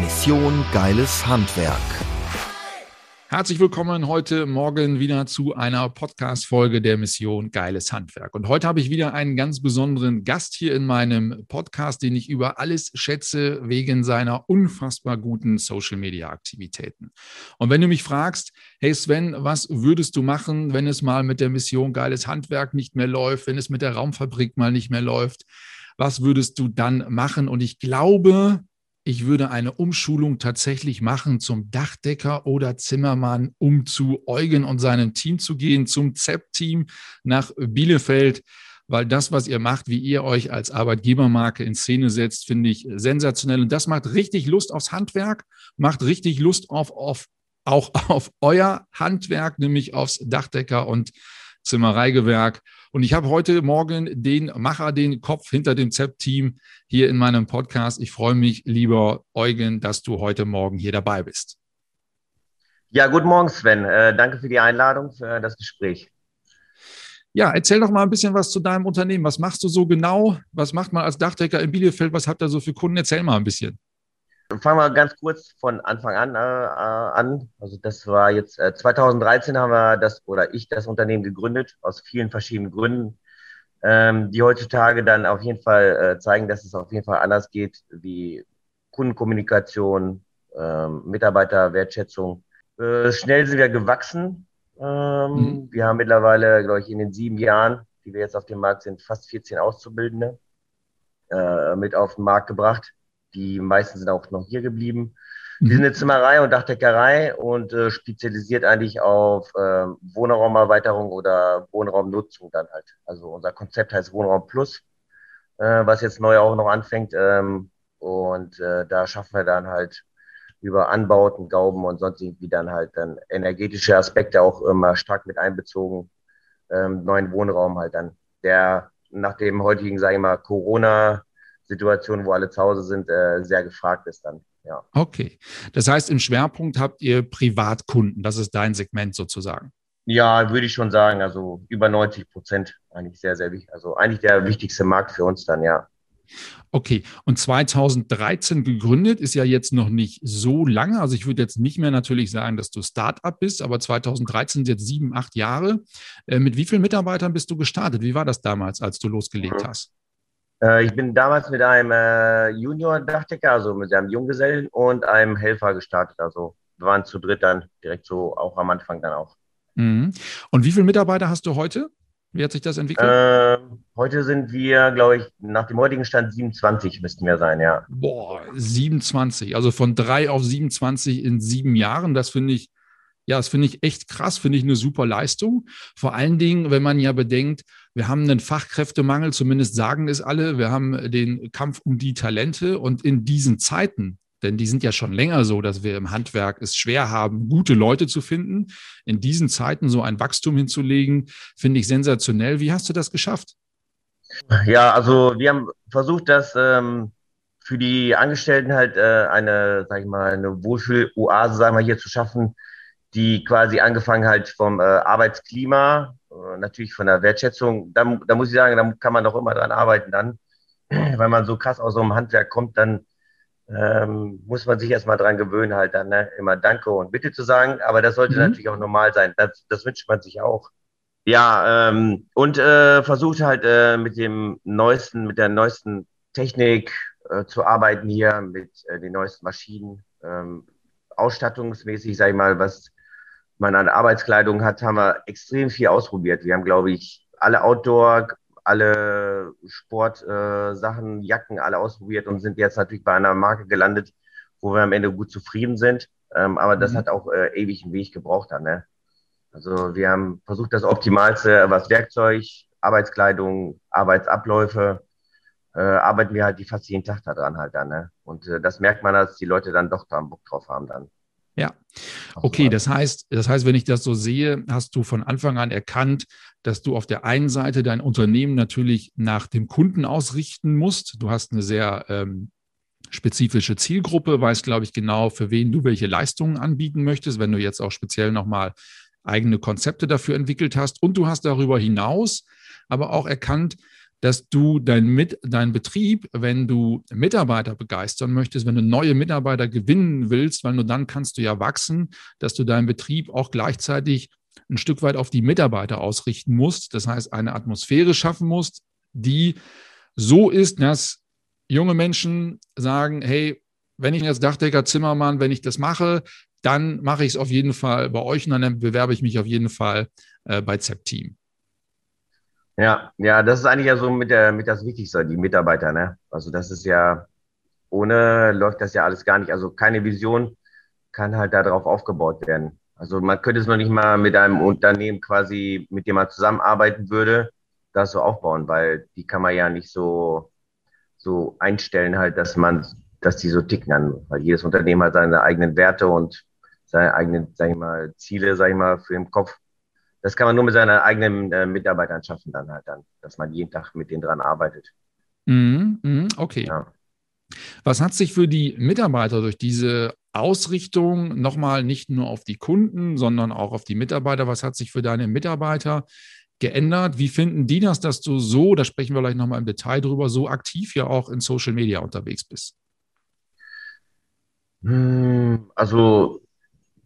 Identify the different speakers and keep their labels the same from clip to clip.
Speaker 1: Mission Geiles Handwerk.
Speaker 2: Herzlich willkommen heute Morgen wieder zu einer Podcast-Folge der Mission Geiles Handwerk. Und heute habe ich wieder einen ganz besonderen Gast hier in meinem Podcast, den ich über alles schätze, wegen seiner unfassbar guten Social-Media-Aktivitäten. Und wenn du mich fragst, hey Sven, was würdest du machen, wenn es mal mit der Mission Geiles Handwerk nicht mehr läuft, wenn es mit der Raumfabrik mal nicht mehr läuft? Was würdest du dann machen? Und ich glaube, ich würde eine Umschulung tatsächlich machen zum Dachdecker oder Zimmermann, um zu Eugen und seinem Team zu gehen, zum ZEP-Team nach Bielefeld, weil das, was ihr macht, wie ihr euch als Arbeitgebermarke in Szene setzt, finde ich sensationell. Und das macht richtig Lust aufs Handwerk, macht richtig Lust auf, auf auch auf euer Handwerk, nämlich aufs Dachdecker und Zimmereigewerk. Und ich habe heute Morgen den Macher, den Kopf hinter dem ZEP-Team hier in meinem Podcast. Ich freue mich, lieber Eugen, dass du heute Morgen hier dabei bist.
Speaker 3: Ja, guten Morgen, Sven. Äh, danke für die Einladung, für das Gespräch.
Speaker 2: Ja, erzähl doch mal ein bisschen was zu deinem Unternehmen. Was machst du so genau? Was macht man als Dachdecker in Bielefeld? Was habt ihr so für Kunden? Erzähl mal ein bisschen.
Speaker 3: Fangen wir ganz kurz von Anfang an äh, an. Also das war jetzt äh, 2013 haben wir das oder ich das Unternehmen gegründet aus vielen verschiedenen Gründen, ähm, die heutzutage dann auf jeden Fall äh, zeigen, dass es auf jeden Fall anders geht wie Kundenkommunikation, ähm, Mitarbeiterwertschätzung. Äh, schnell sind wir gewachsen. Ähm, mhm. Wir haben mittlerweile, glaube ich, in den sieben Jahren, die wir jetzt auf dem Markt sind, fast 14 Auszubildende äh, mit auf den Markt gebracht die meisten sind auch noch hier geblieben. Wir sind eine Zimmerei und Dachdeckerei und äh, spezialisiert eigentlich auf äh, Wohnraumerweiterung oder Wohnraumnutzung dann halt. Also unser Konzept heißt Wohnraum Plus, äh, was jetzt neu auch noch anfängt. Ähm, und äh, da schaffen wir dann halt über Anbauten, Gauben und sonst irgendwie dann halt dann energetische Aspekte auch immer stark mit einbezogen. Ähm, neuen Wohnraum halt dann, der nach dem heutigen, sage ich mal, Corona Situation, wo alle zu Hause sind, äh, sehr gefragt ist dann. Ja.
Speaker 2: Okay. Das heißt, im Schwerpunkt habt ihr Privatkunden. Das ist dein Segment sozusagen.
Speaker 3: Ja, würde ich schon sagen. Also über 90 Prozent eigentlich sehr, sehr wichtig. Also eigentlich der wichtigste Markt für uns dann, ja.
Speaker 2: Okay, und 2013 gegründet ist ja jetzt noch nicht so lange. Also ich würde jetzt nicht mehr natürlich sagen, dass du Start-up bist, aber 2013 sind jetzt sieben, acht Jahre. Äh, mit wie vielen Mitarbeitern bist du gestartet? Wie war das damals, als du losgelegt mhm. hast?
Speaker 3: Äh, ich bin damals mit einem äh, Junior-Dachdecker, also mit einem Junggesellen und einem Helfer gestartet. Also wir waren zu dritt dann direkt so auch am Anfang dann auch.
Speaker 2: Mhm. Und wie viele Mitarbeiter hast du heute? Wie hat sich das entwickelt?
Speaker 3: Äh, heute sind wir, glaube ich, nach dem heutigen Stand 27 müssten wir sein, ja.
Speaker 2: Boah, 27. Also von drei auf 27 in sieben Jahren. Das finde ich, ja, das finde ich echt krass, finde ich eine super Leistung. Vor allen Dingen, wenn man ja bedenkt, wir haben einen Fachkräftemangel, zumindest sagen es alle. Wir haben den Kampf um die Talente und in diesen Zeiten, denn die sind ja schon länger so, dass wir im Handwerk es schwer haben, gute Leute zu finden. In diesen Zeiten so ein Wachstum hinzulegen, finde ich sensationell. Wie hast du das geschafft?
Speaker 3: Ja, also wir haben versucht, dass ähm, für die Angestellten halt äh, eine, sag ich mal, eine Wohlfühl-Oase, sagen wir hier zu schaffen, die quasi angefangen halt vom äh, Arbeitsklima äh, natürlich von der Wertschätzung, da, da muss ich sagen, da kann man doch immer dran arbeiten dann. Weil man so krass aus so einem Handwerk kommt, dann ähm, muss man sich erstmal dran gewöhnen, halt dann ne? immer Danke und Bitte zu sagen. Aber das sollte mhm. natürlich auch normal sein. Das, das wünscht man sich auch. Ja, ähm, und äh, versucht halt äh, mit dem neuesten, mit der neuesten Technik äh, zu arbeiten hier, mit äh, den neuesten Maschinen, ähm, ausstattungsmäßig, sag ich mal, was man an Arbeitskleidung hat, haben wir extrem viel ausprobiert. Wir haben, glaube ich, alle Outdoor, alle Sportsachen, äh, Jacken, alle ausprobiert und sind jetzt natürlich bei einer Marke gelandet, wo wir am Ende gut zufrieden sind. Ähm, aber das mhm. hat auch äh, ewig einen Weg gebraucht dann. Ne? Also wir haben versucht, das Optimalste, was Werkzeug, Arbeitskleidung, Arbeitsabläufe, äh, arbeiten wir halt die fast jeden Tag daran halt dann. Ne? Und äh, das merkt man, dass die Leute dann doch da Bock drauf haben dann.
Speaker 2: Ja. Okay, das heißt, das heißt, wenn ich das so sehe, hast du von Anfang an erkannt, dass du auf der einen Seite dein Unternehmen natürlich nach dem Kunden ausrichten musst. Du hast eine sehr ähm, spezifische Zielgruppe, weißt, glaube ich, genau, für wen du welche Leistungen anbieten möchtest, wenn du jetzt auch speziell nochmal eigene Konzepte dafür entwickelt hast. Und du hast darüber hinaus aber auch erkannt, dass du dein, Mit, dein Betrieb, wenn du Mitarbeiter begeistern möchtest, wenn du neue Mitarbeiter gewinnen willst, weil nur dann kannst du ja wachsen, dass du deinen Betrieb auch gleichzeitig ein Stück weit auf die Mitarbeiter ausrichten musst. Das heißt, eine Atmosphäre schaffen musst, die so ist, dass junge Menschen sagen, hey, wenn ich jetzt Dachdecker, Zimmermann, wenn ich das mache, dann mache ich es auf jeden Fall bei euch und dann bewerbe ich mich auf jeden Fall äh, bei ZEP Team.
Speaker 3: Ja, ja, das ist eigentlich ja so mit der, mit das Wichtigste, die Mitarbeiter, ne? Also das ist ja, ohne läuft das ja alles gar nicht. Also keine Vision kann halt darauf aufgebaut werden. Also man könnte es noch nicht mal mit einem Unternehmen quasi, mit dem man zusammenarbeiten würde, das so aufbauen, weil die kann man ja nicht so, so einstellen halt, dass man, dass die so ticken dann, weil jedes Unternehmen hat seine eigenen Werte und seine eigenen, sag ich mal, Ziele, sag ich mal, für den Kopf das kann man nur mit seinen eigenen äh, Mitarbeitern schaffen, dann halt dann, dass man jeden Tag mit denen dran arbeitet.
Speaker 2: Mhm, mhm, okay. Ja. Was hat sich für die Mitarbeiter durch diese Ausrichtung nochmal nicht nur auf die Kunden, sondern auch auf die Mitarbeiter, was hat sich für deine Mitarbeiter geändert? Wie finden die das, dass du so, da sprechen wir gleich nochmal im Detail drüber, so aktiv ja auch in Social Media unterwegs bist?
Speaker 3: Hm, also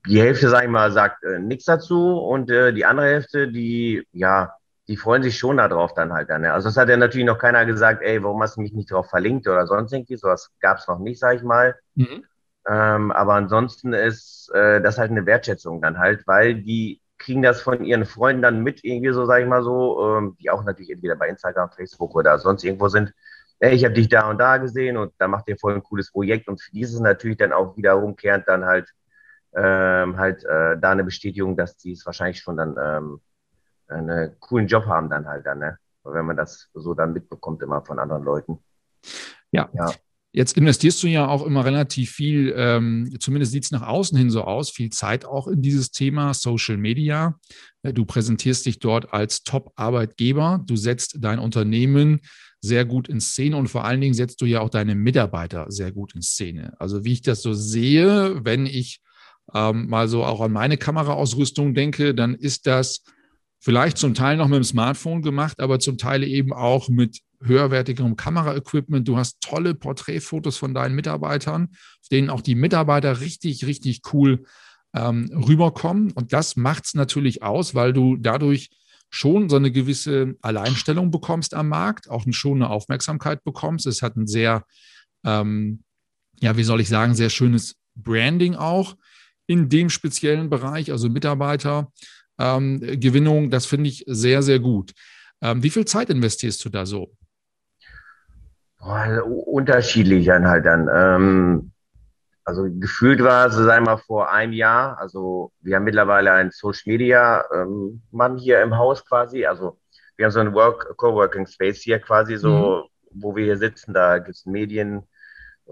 Speaker 3: die Hälfte, sag ich mal, sagt äh, nichts dazu und äh, die andere Hälfte, die, ja, die freuen sich schon darauf dann halt dann. Ja. Also das hat ja natürlich noch keiner gesagt, ey, warum hast du mich nicht drauf verlinkt oder sonst irgendwie, sowas gab es noch nicht, sag ich mal. Mhm. Ähm, aber ansonsten ist äh, das halt eine Wertschätzung dann halt, weil die kriegen das von ihren Freunden dann mit, irgendwie so, sag ich mal so, ähm, die auch natürlich entweder bei Instagram, Facebook oder sonst irgendwo sind. Ey, ich habe dich da und da gesehen und da macht ihr voll ein cooles Projekt und für dieses natürlich dann auch wieder umkehrend dann halt ähm, halt äh, da eine Bestätigung, dass die es wahrscheinlich schon dann ähm, einen coolen Job haben dann halt dann, ne? Wenn man das so dann mitbekommt immer von anderen Leuten.
Speaker 2: Ja. ja. Jetzt investierst du ja auch immer relativ viel, ähm, zumindest sieht es nach außen hin so aus, viel Zeit auch in dieses Thema Social Media. Äh, du präsentierst dich dort als Top-Arbeitgeber. Du setzt dein Unternehmen sehr gut in Szene und vor allen Dingen setzt du ja auch deine Mitarbeiter sehr gut in Szene. Also wie ich das so sehe, wenn ich ähm, mal so auch an meine Kameraausrüstung denke, dann ist das vielleicht zum Teil noch mit dem Smartphone gemacht, aber zum Teil eben auch mit höherwertigerem Kameraequipment. Du hast tolle Porträtfotos von deinen Mitarbeitern, auf denen auch die Mitarbeiter richtig, richtig cool ähm, rüberkommen. Und das macht es natürlich aus, weil du dadurch schon so eine gewisse Alleinstellung bekommst am Markt, auch schon eine Aufmerksamkeit bekommst. Es hat ein sehr, ähm, ja, wie soll ich sagen, sehr schönes Branding auch in dem speziellen Bereich, also Mitarbeitergewinnung. Ähm, das finde ich sehr, sehr gut. Ähm, wie viel Zeit investierst du da so?
Speaker 3: Boah, unterschiedlich dann halt dann. Ähm, also gefühlt war es, sagen wir mal, vor einem Jahr. Also wir haben mittlerweile einen Social Media ähm, Mann hier im Haus quasi. Also wir haben so einen Work Coworking Space hier quasi so, mhm. wo wir hier sitzen. Da gibt es Medien,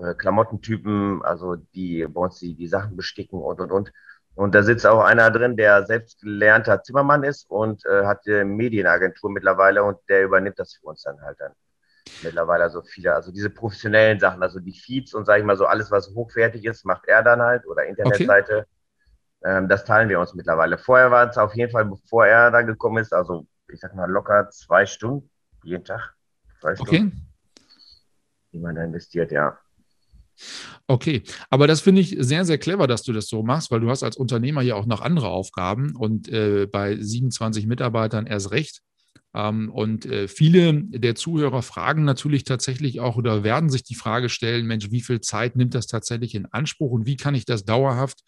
Speaker 3: äh, Klamottentypen, also die bei uns die, die Sachen besticken und und und. Und da sitzt auch einer drin, der selbst gelernter Zimmermann ist und äh, hat eine Medienagentur mittlerweile und der übernimmt das für uns dann halt dann. Mittlerweile so also viele, also diese professionellen Sachen, also die Feeds und sage ich mal so alles, was hochwertig ist, macht er dann halt oder Internetseite. Okay. Ähm, das teilen wir uns mittlerweile. Vorher war es auf jeden Fall, bevor er da gekommen ist, also ich sag mal locker zwei Stunden jeden Tag. Zwei Stunden, okay. Die man da investiert, ja.
Speaker 2: Okay, aber das finde ich sehr, sehr clever, dass du das so machst, weil du hast als Unternehmer ja auch noch andere Aufgaben und äh, bei 27 Mitarbeitern erst recht. Ähm, und äh, viele der Zuhörer fragen natürlich tatsächlich auch oder werden sich die Frage stellen, Mensch, wie viel Zeit nimmt das tatsächlich in Anspruch und wie kann ich das dauerhaft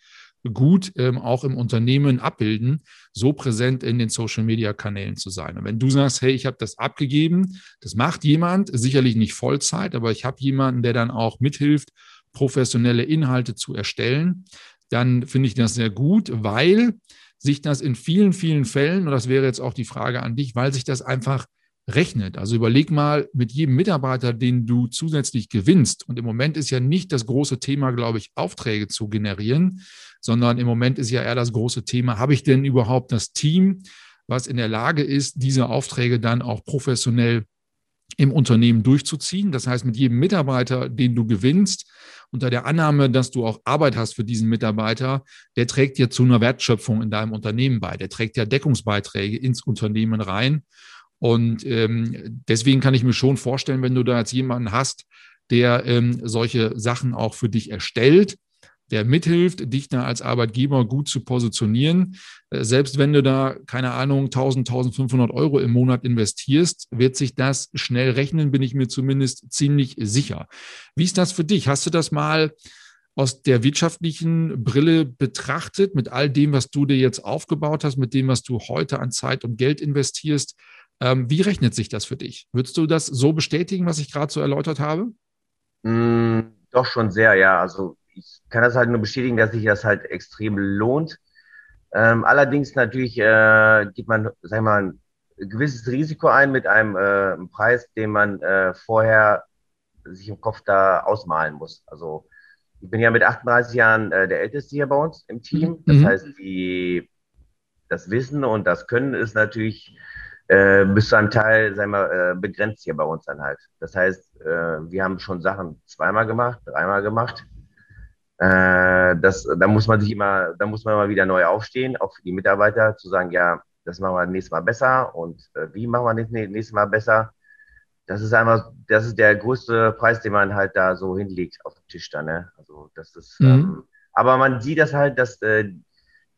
Speaker 2: gut ähm, auch im Unternehmen abbilden, so präsent in den Social-Media-Kanälen zu sein. Und wenn du sagst, hey, ich habe das abgegeben, das macht jemand, sicherlich nicht Vollzeit, aber ich habe jemanden, der dann auch mithilft, professionelle Inhalte zu erstellen, dann finde ich das sehr gut, weil sich das in vielen, vielen Fällen, und das wäre jetzt auch die Frage an dich, weil sich das einfach rechnet. Also überleg mal mit jedem Mitarbeiter, den du zusätzlich gewinnst. Und im Moment ist ja nicht das große Thema, glaube ich, Aufträge zu generieren, sondern im Moment ist ja eher das große Thema, habe ich denn überhaupt das Team, was in der Lage ist, diese Aufträge dann auch professionell im Unternehmen durchzuziehen. Das heißt, mit jedem Mitarbeiter, den du gewinnst, unter der Annahme, dass du auch Arbeit hast für diesen Mitarbeiter, der trägt dir zu einer Wertschöpfung in deinem Unternehmen bei. Der trägt ja Deckungsbeiträge ins Unternehmen rein. Und ähm, deswegen kann ich mir schon vorstellen, wenn du da jetzt jemanden hast, der ähm, solche Sachen auch für dich erstellt, der mithilft, dich da als Arbeitgeber gut zu positionieren. Äh, selbst wenn du da, keine Ahnung, 1000, 1500 Euro im Monat investierst, wird sich das schnell rechnen, bin ich mir zumindest ziemlich sicher. Wie ist das für dich? Hast du das mal aus der wirtschaftlichen Brille betrachtet, mit all dem, was du dir jetzt aufgebaut hast, mit dem, was du heute an Zeit und Geld investierst? Ähm, wie rechnet sich das für dich? Würdest du das so bestätigen, was ich gerade so erläutert habe?
Speaker 3: Mm, doch schon sehr, ja. Also ich kann das halt nur bestätigen, dass sich das halt extrem lohnt. Ähm, allerdings natürlich äh, gibt man, sag ich mal, ein gewisses Risiko ein mit einem äh, Preis, den man äh, vorher sich im Kopf da ausmalen muss. Also ich bin ja mit 38 Jahren äh, der Älteste hier bei uns im Team. Das mhm. heißt, die, das Wissen und das Können ist natürlich äh, bis zu einem Teil, sagen wir, äh, begrenzt hier bei uns dann halt. Das heißt, äh, wir haben schon Sachen zweimal gemacht, dreimal gemacht äh, das, da muss man sich immer, da muss man immer wieder neu aufstehen, auch für die Mitarbeiter, zu sagen, ja, das machen wir nächstes Mal besser und äh, wie machen wir das nächste Mal besser. Das ist einfach, das ist der größte Preis, den man halt da so hinlegt auf dem Tisch dann. Ne? Also das ist, mhm. ähm, aber man sieht das halt, dass äh,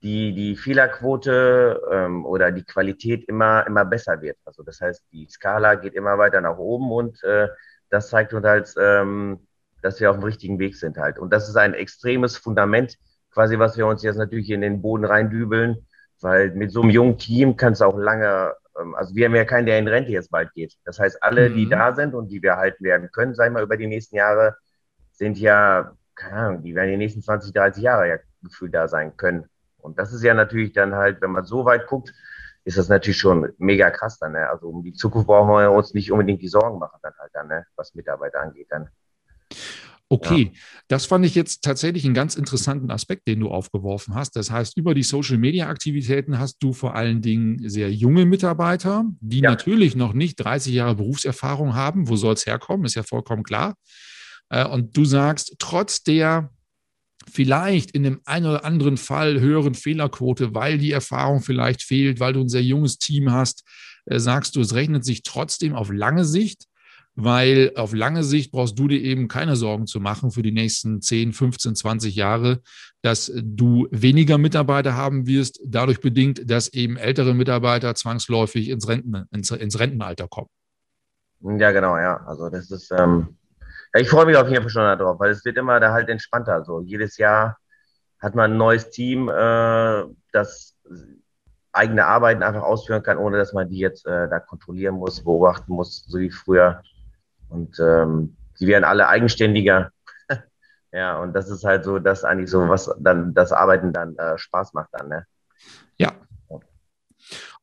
Speaker 3: die, die Fehlerquote ähm, oder die Qualität immer, immer besser wird. Also das heißt, die Skala geht immer weiter nach oben und äh, das zeigt uns halt, ähm, dass wir auf dem richtigen Weg sind halt. Und das ist ein extremes Fundament, quasi, was wir uns jetzt natürlich in den Boden reindübeln, weil mit so einem jungen Team kann es auch lange, ähm, also wir haben ja keinen, der in Rente jetzt bald geht. Das heißt, alle, mhm. die da sind und die wir halten werden können, sagen wir über die nächsten Jahre, sind ja, keine Ahnung, die werden die nächsten 20, 30 Jahre ja gefühlt da sein können. Und das ist ja natürlich dann halt, wenn man so weit guckt, ist das natürlich schon mega krass dann. Ne? Also um die Zukunft brauchen wir uns nicht unbedingt die Sorgen machen dann halt dann, ne? was Mitarbeiter angeht dann.
Speaker 2: Okay, ja. das fand ich jetzt tatsächlich einen ganz interessanten Aspekt, den du aufgeworfen hast. Das heißt, über die Social-Media-Aktivitäten hast du vor allen Dingen sehr junge Mitarbeiter, die ja. natürlich noch nicht 30 Jahre Berufserfahrung haben. Wo soll es herkommen? Ist ja vollkommen klar. Äh, und du sagst, trotz der vielleicht in dem einen oder anderen Fall höheren Fehlerquote, weil die Erfahrung vielleicht fehlt, weil du ein sehr junges Team hast, äh, sagst du, es rechnet sich trotzdem auf lange Sicht weil auf lange Sicht brauchst du dir eben keine Sorgen zu machen für die nächsten 10, 15, 20 Jahre, dass du weniger Mitarbeiter haben wirst, dadurch bedingt, dass eben ältere Mitarbeiter zwangsläufig ins, Renten, ins, ins Rentenalter kommen.
Speaker 3: Ja, genau, ja. Also das ist, ähm, ja, ich freue mich auf jeden Fall schon darauf, weil es wird immer da halt entspannter. So jedes Jahr hat man ein neues Team, äh, das eigene Arbeiten einfach ausführen kann, ohne dass man die jetzt äh, da kontrollieren muss, beobachten muss, so wie früher. Und ähm, sie werden alle eigenständiger. ja, und das ist halt so, das eigentlich so, was dann das Arbeiten dann äh, Spaß macht dann, ne?
Speaker 2: Ja.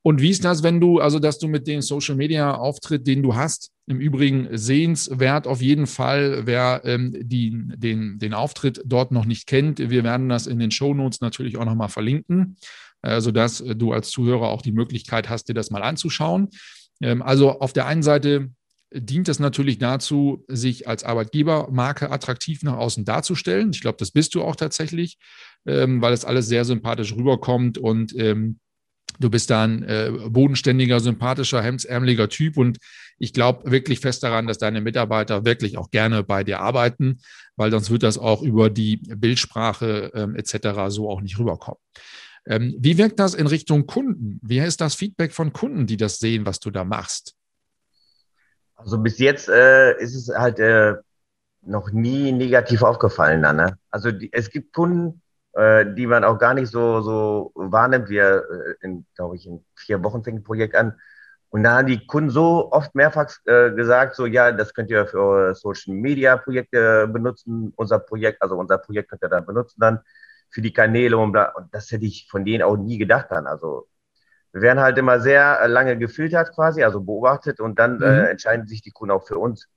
Speaker 2: Und wie ist das, wenn du, also dass du mit dem Social Media Auftritt, den du hast, im Übrigen sehenswert auf jeden Fall, wer ähm, die, den, den Auftritt dort noch nicht kennt. Wir werden das in den Show Notes natürlich auch nochmal verlinken, äh, sodass du als Zuhörer auch die Möglichkeit hast, dir das mal anzuschauen. Ähm, also auf der einen Seite dient das natürlich dazu, sich als Arbeitgebermarke attraktiv nach außen darzustellen. Ich glaube, das bist du auch tatsächlich, ähm, weil es alles sehr sympathisch rüberkommt und ähm, du bist da ein äh, bodenständiger, sympathischer, hemdsärmeliger Typ und ich glaube wirklich fest daran, dass deine Mitarbeiter wirklich auch gerne bei dir arbeiten, weil sonst wird das auch über die Bildsprache ähm, etc. so auch nicht rüberkommen. Ähm, wie wirkt das in Richtung Kunden? Wie ist das Feedback von Kunden, die das sehen, was du da machst?
Speaker 3: Also bis jetzt äh, ist es halt äh, noch nie negativ aufgefallen. Dann, ne? Also die, es gibt Kunden, äh, die man auch gar nicht so, so wahrnimmt. Wir, äh, glaube ich, in vier Wochen fängt ein Projekt an. Und da haben die Kunden so oft mehrfach äh, gesagt, so ja, das könnt ihr für Social Media Projekte benutzen. Unser Projekt, also unser Projekt könnt ihr dann benutzen dann für die Kanäle und bla. Und das hätte ich von denen auch nie gedacht dann. Also werden halt immer sehr lange gefiltert quasi, also beobachtet und dann mhm. äh, entscheiden sich die Kunden auch für uns.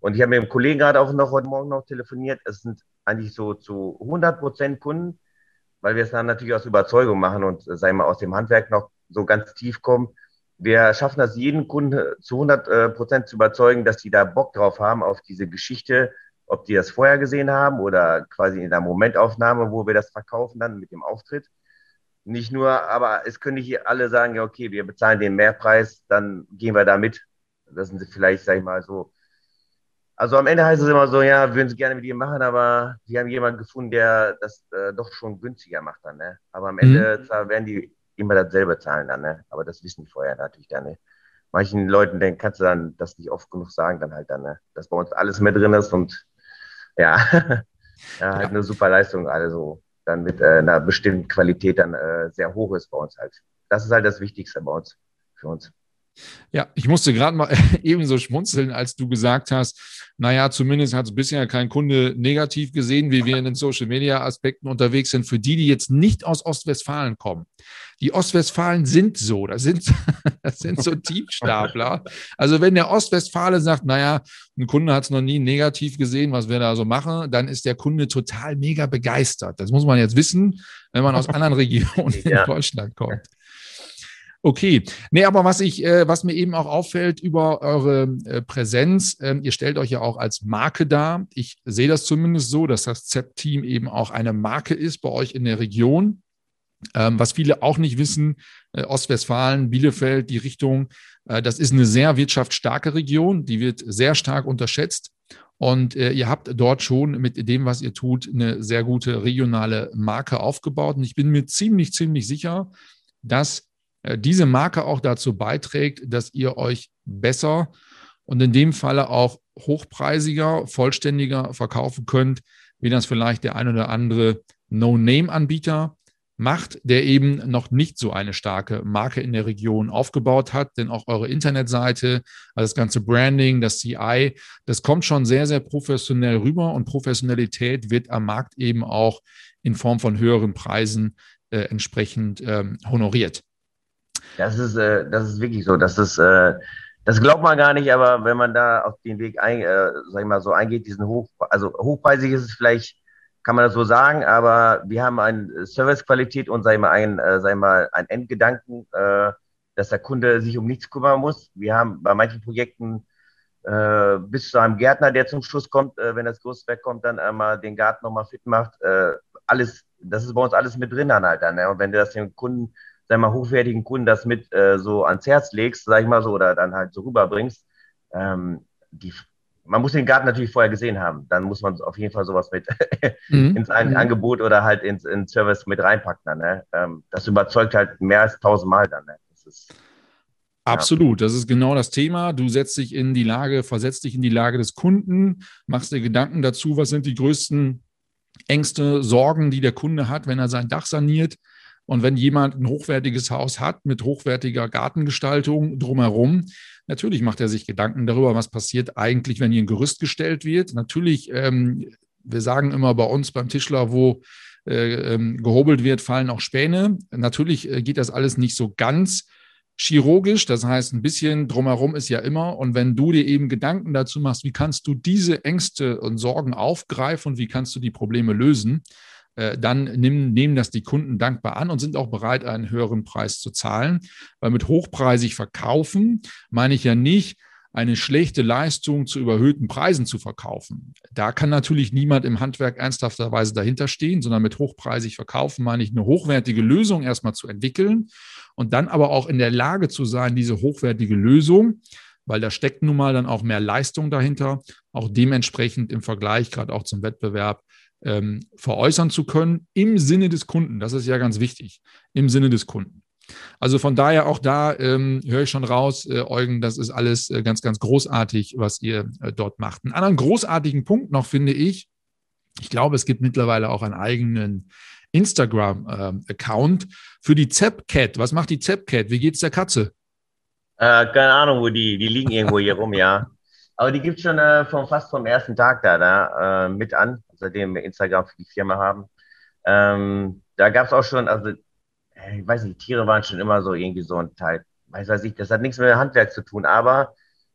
Speaker 3: Und ich habe mit dem Kollegen gerade auch noch heute Morgen noch telefoniert. Es sind eigentlich so zu 100 Prozent Kunden, weil wir es dann natürlich aus Überzeugung machen und, äh, sagen wir mal, aus dem Handwerk noch so ganz tief kommen. Wir schaffen das, jeden Kunden zu 100 äh, Prozent zu überzeugen, dass die da Bock drauf haben, auf diese Geschichte, ob die das vorher gesehen haben oder quasi in der Momentaufnahme, wo wir das verkaufen, dann mit dem Auftritt. Nicht nur, aber es können nicht alle sagen, ja, okay, wir bezahlen den Mehrpreis, dann gehen wir da mit. Das sind vielleicht, sag ich mal, so also am Ende heißt es immer so, ja, würden sie gerne mit ihr machen, aber wir haben jemanden gefunden, der das äh, doch schon günstiger macht dann, ne? Aber am Ende mhm. werden die immer dasselbe zahlen dann, ne? Aber das wissen die vorher natürlich dann, ne? Manchen Leuten denken, kannst du dann das nicht oft genug sagen, dann halt dann, ne? Dass bei uns alles mit drin ist und ja, ja halt ja. eine super Leistung, also dann mit äh, einer bestimmten Qualität dann äh, sehr hoch ist bei uns halt. Das ist halt das Wichtigste bei uns, für uns.
Speaker 2: Ja, ich musste gerade mal ebenso schmunzeln, als du gesagt hast, naja, zumindest hat es bisher kein Kunde negativ gesehen, wie wir in den Social Media Aspekten unterwegs sind. Für die, die jetzt nicht aus Ostwestfalen kommen. Die Ostwestfalen sind so, das sind, das sind so Tiefstapler. Also wenn der Ostwestfale sagt, naja, ein Kunde hat es noch nie negativ gesehen, was wir da so machen, dann ist der Kunde total mega begeistert. Das muss man jetzt wissen, wenn man aus anderen Regionen ja. in Deutschland kommt. Okay, nee, aber was ich, äh, was mir eben auch auffällt über eure äh, Präsenz, äh, ihr stellt euch ja auch als Marke dar. Ich sehe das zumindest so, dass das ZEP-Team eben auch eine Marke ist bei euch in der Region. Ähm, was viele auch nicht wissen, äh, Ostwestfalen, Bielefeld, die Richtung, äh, das ist eine sehr wirtschaftsstarke Region, die wird sehr stark unterschätzt. Und äh, ihr habt dort schon mit dem, was ihr tut, eine sehr gute regionale Marke aufgebaut. Und ich bin mir ziemlich, ziemlich sicher, dass diese Marke auch dazu beiträgt, dass ihr euch besser und in dem Falle auch hochpreisiger, vollständiger verkaufen könnt, wie das vielleicht der ein oder andere No-Name-Anbieter macht, der eben noch nicht so eine starke Marke in der Region aufgebaut hat. Denn auch eure Internetseite, also das ganze Branding, das CI, das kommt schon sehr, sehr professionell rüber und Professionalität wird am Markt eben auch in Form von höheren Preisen äh, entsprechend ähm, honoriert.
Speaker 3: Das ist, äh, das ist wirklich so. Das ist, äh, das glaubt man gar nicht, aber wenn man da auf den Weg ein, äh, sag ich mal, so eingeht, diesen hoch, also hochpreisig ist es vielleicht, kann man das so sagen, aber wir haben eine Servicequalität und sag ich mal, ein, äh, sag ich mal, ein Endgedanken, äh, dass der Kunde sich um nichts kümmern muss. Wir haben bei manchen Projekten äh, bis zu einem Gärtner, der zum Schluss kommt, äh, wenn das Großwerk kommt, dann einmal den Garten nochmal fit macht. Äh, alles, das ist bei uns alles mit drin dann halt dann. Ne? Und wenn du das dem Kunden sag mal, hochwertigen Kunden das mit äh, so ans Herz legst, sag ich mal so, oder dann halt so rüberbringst, ähm, die, man muss den Garten natürlich vorher gesehen haben. Dann muss man auf jeden Fall sowas mit mhm. ins mhm. Angebot oder halt ins, ins Service mit reinpacken. Dann, ne? Ähm, das überzeugt halt mehr als tausendmal dann. Ne? Das ist,
Speaker 2: Absolut, das ist genau das Thema. Du setzt dich in die Lage, versetzt dich in die Lage des Kunden, machst dir Gedanken dazu, was sind die größten Ängste, Sorgen, die der Kunde hat, wenn er sein Dach saniert. Und wenn jemand ein hochwertiges Haus hat mit hochwertiger Gartengestaltung drumherum, natürlich macht er sich Gedanken darüber, was passiert eigentlich, wenn hier ein Gerüst gestellt wird. Natürlich, ähm, wir sagen immer bei uns beim Tischler, wo äh, ähm, gehobelt wird, fallen auch Späne. Natürlich äh, geht das alles nicht so ganz chirurgisch, das heißt, ein bisschen drumherum ist ja immer. Und wenn du dir eben Gedanken dazu machst, wie kannst du diese Ängste und Sorgen aufgreifen und wie kannst du die Probleme lösen, dann nehmen, nehmen das die Kunden dankbar an und sind auch bereit, einen höheren Preis zu zahlen. Weil mit hochpreisig verkaufen meine ich ja nicht, eine schlechte Leistung zu überhöhten Preisen zu verkaufen. Da kann natürlich niemand im Handwerk ernsthafterweise dahinter stehen, sondern mit hochpreisig verkaufen meine ich eine hochwertige Lösung erstmal zu entwickeln und dann aber auch in der Lage zu sein, diese hochwertige Lösung, weil da steckt nun mal dann auch mehr Leistung dahinter, auch dementsprechend im Vergleich gerade auch zum Wettbewerb ähm, veräußern zu können im Sinne des Kunden. Das ist ja ganz wichtig, im Sinne des Kunden. Also von daher auch da ähm, höre ich schon raus, äh, Eugen, das ist alles äh, ganz, ganz großartig, was ihr äh, dort macht. Einen anderen großartigen Punkt noch finde ich, ich glaube, es gibt mittlerweile auch einen eigenen Instagram-Account für die Zapcat. Was macht die Zapcat? Wie geht es der Katze?
Speaker 3: Äh, keine Ahnung, wo die, die liegen irgendwo hier rum, ja. Aber die gibt es schon äh, vom, fast vom ersten Tag da, da äh, mit an seitdem wir Instagram für die Firma haben. Ähm, da gab es auch schon, also ich weiß nicht, Tiere waren schon immer so irgendwie so ein Teil. Weiß weiß ich, das hat nichts mit dem Handwerk zu tun, aber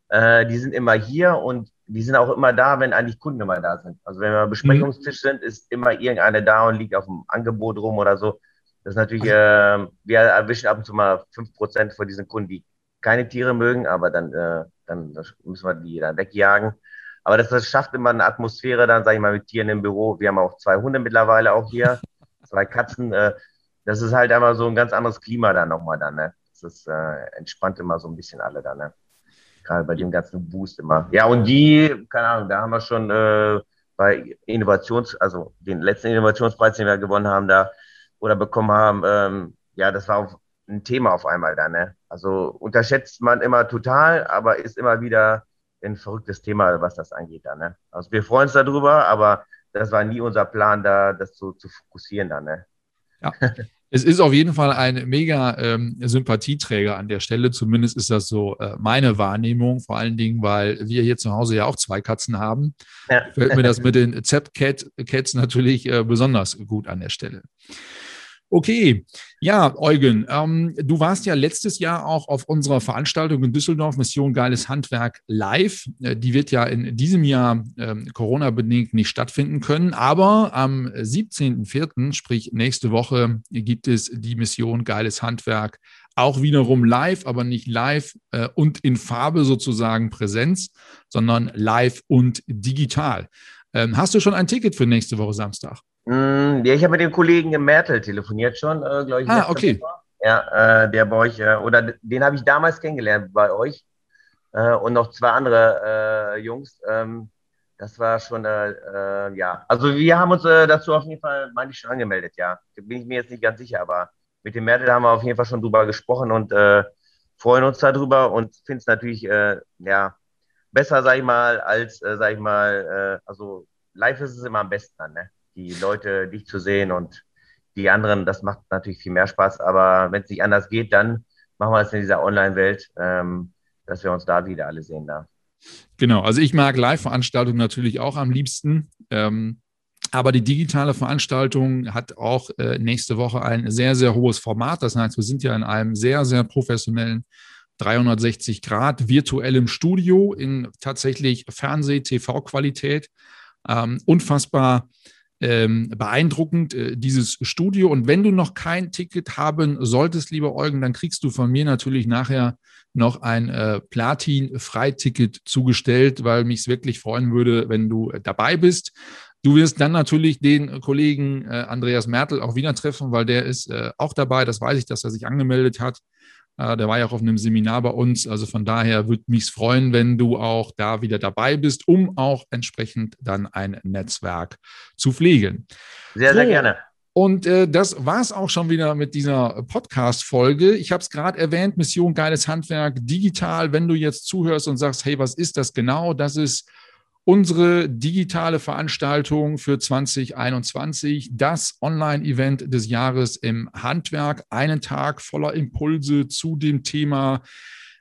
Speaker 3: äh, die sind immer hier und die sind auch immer da, wenn eigentlich Kunden immer da sind. Also wenn wir am Besprechungstisch sind, ist immer irgendeine da und liegt auf dem Angebot rum oder so. Das ist natürlich, äh, wir erwischen ab und zu mal fünf Prozent von diesen Kunden, die keine Tiere mögen, aber dann, äh, dann müssen wir die dann wegjagen. Aber das, das schafft immer eine Atmosphäre dann, sage ich mal, mit Tieren im Büro. Wir haben auch zwei Hunde mittlerweile auch hier, zwei Katzen. Äh, das ist halt einfach so ein ganz anderes Klima dann nochmal dann, ne? Das ist, äh, entspannt immer so ein bisschen alle dann, ne? Gerade bei dem ganzen Boost immer. Ja, und die, keine Ahnung, da haben wir schon äh, bei Innovations, also den letzten Innovationspreis, den wir gewonnen haben, da oder bekommen haben, ähm, ja, das war auch ein Thema auf einmal da, ne? Also unterschätzt man immer total, aber ist immer wieder ein verrücktes Thema, was das angeht da, ne? Also wir freuen uns darüber, aber das war nie unser Plan, da das zu, zu fokussieren da, ne?
Speaker 2: Ja. Es ist auf jeden Fall ein mega ähm, Sympathieträger an der Stelle. Zumindest ist das so äh, meine Wahrnehmung. Vor allen Dingen, weil wir hier zu Hause ja auch zwei Katzen haben. Ja. Fällt mir das mit den Z-Cats natürlich äh, besonders gut an der Stelle. Okay, ja, Eugen, ähm, du warst ja letztes Jahr auch auf unserer Veranstaltung in Düsseldorf, Mission Geiles Handwerk live. Äh, die wird ja in diesem Jahr ähm, Corona-bedingt nicht stattfinden können, aber am 17.04., sprich nächste Woche, gibt es die Mission Geiles Handwerk auch wiederum live, aber nicht live äh, und in Farbe sozusagen Präsenz, sondern live und digital. Ähm, hast du schon ein Ticket für nächste Woche Samstag?
Speaker 3: Mm, ja, ich habe mit dem Kollegen im Mertel telefoniert schon, äh, glaube ich.
Speaker 2: Ah, okay.
Speaker 3: Woche. Ja, äh, der bei euch, äh, oder den habe ich damals kennengelernt bei euch äh, und noch zwei andere äh, Jungs. Ähm, das war schon, äh, ja, also wir haben uns dazu auf jeden Fall, meine ich, schon angemeldet, ja. Da bin ich mir jetzt nicht ganz sicher, aber mit dem Mertel haben wir auf jeden Fall schon drüber gesprochen und freuen uns darüber und finden es natürlich, ja, besser, sag ich mal, als, sag ich mal, also live ist es immer am besten dann, ne? die Leute, dich zu sehen und die anderen, das macht natürlich viel mehr Spaß. Aber wenn es nicht anders geht, dann machen wir es in dieser Online-Welt, ähm, dass wir uns da wieder alle sehen da.
Speaker 2: Genau, also ich mag Live-Veranstaltungen natürlich auch am liebsten. Ähm, aber die digitale Veranstaltung hat auch äh, nächste Woche ein sehr, sehr hohes Format. Das heißt, wir sind ja in einem sehr, sehr professionellen 360 Grad virtuellem Studio in tatsächlich Fernseh-TV-Qualität. Ähm, unfassbar ähm, beeindruckend, äh, dieses Studio. Und wenn du noch kein Ticket haben solltest, lieber Eugen, dann kriegst du von mir natürlich nachher noch ein äh, Platin-Freiticket zugestellt, weil mich es wirklich freuen würde, wenn du äh, dabei bist. Du wirst dann natürlich den Kollegen äh, Andreas Mertel auch wieder treffen, weil der ist äh, auch dabei. Das weiß ich, dass er sich angemeldet hat. Der war ja auch auf einem Seminar bei uns. Also von daher würde mich freuen, wenn du auch da wieder dabei bist, um auch entsprechend dann ein Netzwerk zu pflegen.
Speaker 3: Sehr, so. sehr gerne.
Speaker 2: Und äh, das war es auch schon wieder mit dieser Podcast-Folge. Ich habe es gerade erwähnt, Mission Geiles Handwerk digital. Wenn du jetzt zuhörst und sagst, hey, was ist das genau? Das ist unsere digitale Veranstaltung für 2021, das Online-Event des Jahres im Handwerk. Einen Tag voller Impulse zu dem Thema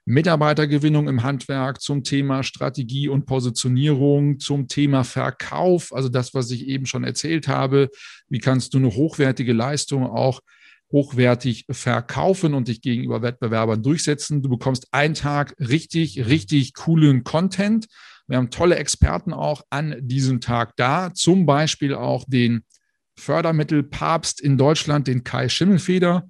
Speaker 2: Mitarbeitergewinnung im Handwerk, zum Thema Strategie und Positionierung, zum Thema Verkauf, also das, was ich eben schon erzählt habe. Wie kannst du eine hochwertige Leistung auch hochwertig verkaufen und dich gegenüber Wettbewerbern durchsetzen? Du bekommst einen Tag richtig, richtig coolen Content wir haben tolle Experten auch an diesem Tag da, zum Beispiel auch den Fördermittelpapst in Deutschland, den Kai Schimmelfeder.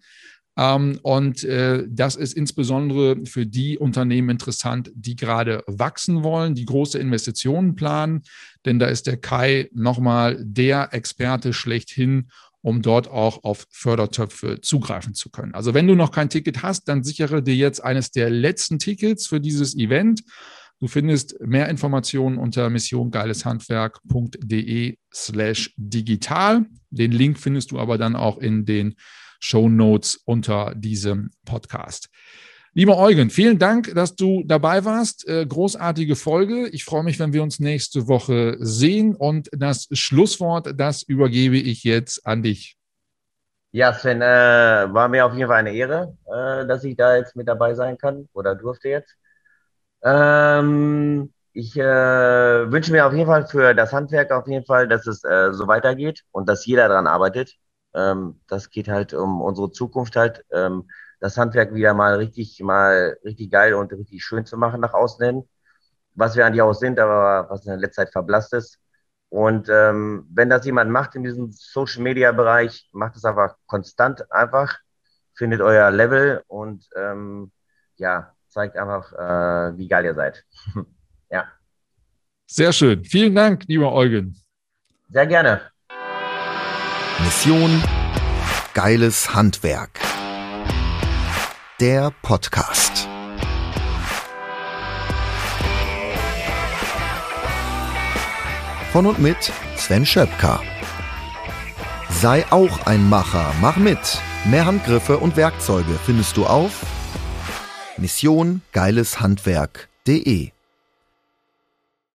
Speaker 2: Ähm, und äh, das ist insbesondere für die Unternehmen interessant, die gerade wachsen wollen, die große Investitionen planen, denn da ist der Kai nochmal der Experte schlechthin, um dort auch auf Fördertöpfe zugreifen zu können. Also wenn du noch kein Ticket hast, dann sichere dir jetzt eines der letzten Tickets für dieses Event. Du findest mehr Informationen unter missiongeileshandwerk.de slash digital. Den Link findest du aber dann auch in den Show Notes unter diesem Podcast. Lieber Eugen, vielen Dank, dass du dabei warst. Äh, großartige Folge. Ich freue mich, wenn wir uns nächste Woche sehen. Und das Schlusswort, das übergebe ich jetzt an dich.
Speaker 3: Ja, Sven, äh, war mir auf jeden Fall eine Ehre, äh, dass ich da jetzt mit dabei sein kann oder durfte jetzt. Ähm, ich äh, wünsche mir auf jeden Fall für das Handwerk auf jeden Fall, dass es äh, so weitergeht und dass jeder daran arbeitet. Ähm, das geht halt um unsere Zukunft halt. Ähm, das Handwerk wieder mal richtig, mal richtig geil und richtig schön zu machen nach außen hin. Was wir eigentlich auch sind, aber was in der letzten Zeit verblasst ist. Und ähm, wenn das jemand macht in diesem Social Media Bereich, macht es einfach konstant einfach, findet euer Level und ähm, ja, zeigt einfach, äh, wie geil ihr seid. ja.
Speaker 2: Sehr schön. Vielen Dank, lieber Eugen.
Speaker 3: Sehr gerne.
Speaker 1: Mission Geiles Handwerk. Der Podcast. Von und mit Sven Schöpker. Sei auch ein Macher, mach mit. Mehr Handgriffe und Werkzeuge findest du auf Mission Geileshandwerk.de